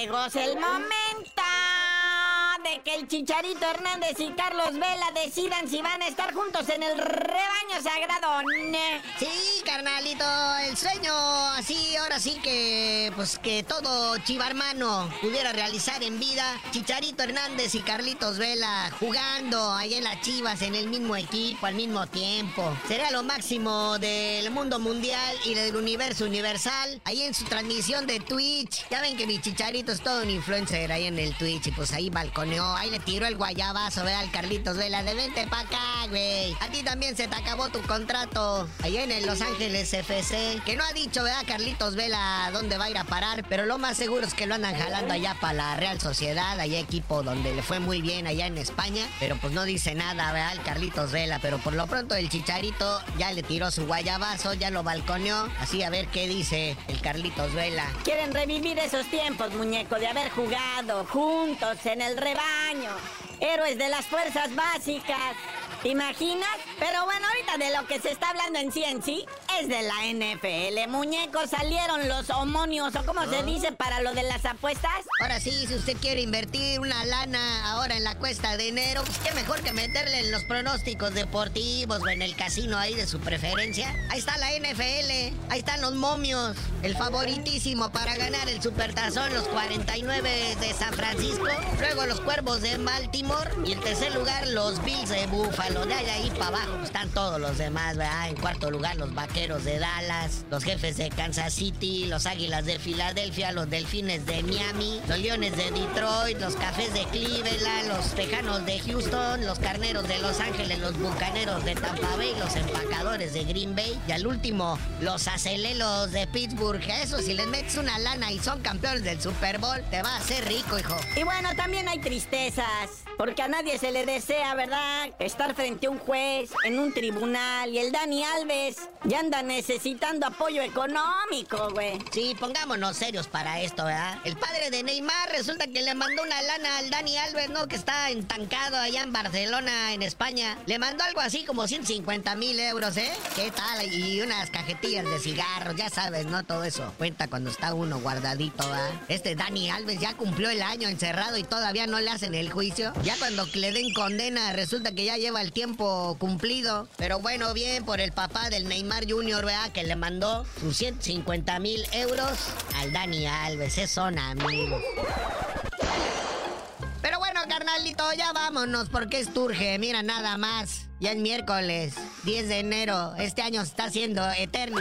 llegó el momento que el Chicharito Hernández y Carlos Vela decidan si van a estar juntos en el rebaño sagrado. Sí, carnalito, el sueño así, ahora sí que, pues que todo chivarmano pudiera realizar en vida. Chicharito Hernández y Carlitos Vela jugando ahí en las chivas en el mismo equipo al mismo tiempo. Sería lo máximo del mundo mundial y del universo universal. Ahí en su transmisión de Twitch. Ya ven que mi Chicharito es todo un influencer ahí en el Twitch y pues ahí balconeó, ahí le tiró el guayabazo, ve al Carlitos Vela de vente pa' acá, güey. A ti también se te acabó tu contrato ahí en el Los Ángeles FC. Que no ha dicho, ¿verdad, Carlitos Vela, dónde va a ir a parar? Pero lo más seguro es que lo andan jalando allá para la Real Sociedad, allá equipo donde le fue muy bien allá en España. Pero pues no dice nada, ¿verdad? El Carlitos Vela. Pero por lo pronto el Chicharito ya le tiró su guayabazo, ya lo balconeó. Así a ver qué dice el Carlitos Vela. Quieren revivir esos tiempos, muñeco, de haber jugado juntos en el Héroes de las fuerzas básicas. ¿Te imaginas? Pero bueno, ahorita de lo que se está hablando en sí en sí es de la NFL. Muñecos, salieron los homonios, o como se dice para lo de las apuestas. Ahora sí, si usted quiere invertir una lana ahora en la cuesta de enero, pues qué mejor que meterle en los pronósticos deportivos o en el casino ahí de su preferencia. Ahí está la NFL, ahí están los momios, el favoritísimo para ganar el supertazón, los 49 de San Francisco, luego los cuervos de Baltimore y en tercer lugar los Bills de Buffalo. De ahí para abajo están todos los demás, ¿verdad? En cuarto lugar los vaqueros de Dallas, los jefes de Kansas City, los águilas de Filadelfia, los delfines de Miami, los leones de Detroit, los cafés de Cleveland, los tejanos de Houston, los carneros de Los Ángeles, los bucaneros de Tampa Bay, los empacadores de Green Bay y al último los acelelos de Pittsburgh. Eso si les metes una lana y son campeones del Super Bowl, te va a hacer rico, hijo. Y bueno, también hay tristezas, porque a nadie se le desea, ¿verdad? Estar frente a un juez, en un tribunal, y el Dani Alves ya anda necesitando apoyo económico, güey. Sí, pongámonos serios para esto, ¿verdad? El padre de Neymar resulta que le mandó una lana al Dani Alves, ¿no? Que está entancado allá en Barcelona, en España. Le mandó algo así como 150 mil euros, ¿eh? ¿Qué tal? Y unas cajetillas de cigarros, ya sabes, ¿no? Todo eso cuenta cuando está uno guardadito, ¿verdad? Este Dani Alves ya cumplió el año encerrado y todavía no le hacen el juicio. Ya cuando le den condena, resulta que ya lleva el tiempo cumplido. Pero bueno, bien por el papá del Neymar Junior, ¿verdad? Que le mandó sus 150 mil euros al Dani Alves. Es son amigos. Pero bueno, carnalito, ya vámonos porque es turge. Mira, nada más. Ya es miércoles, 10 de enero. Este año está siendo eterno.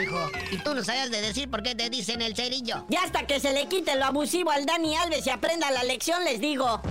Y tú no sabes de decir por qué te dicen el cerillo. Ya hasta que se le quite lo abusivo al Dani Alves y aprenda la lección, les digo.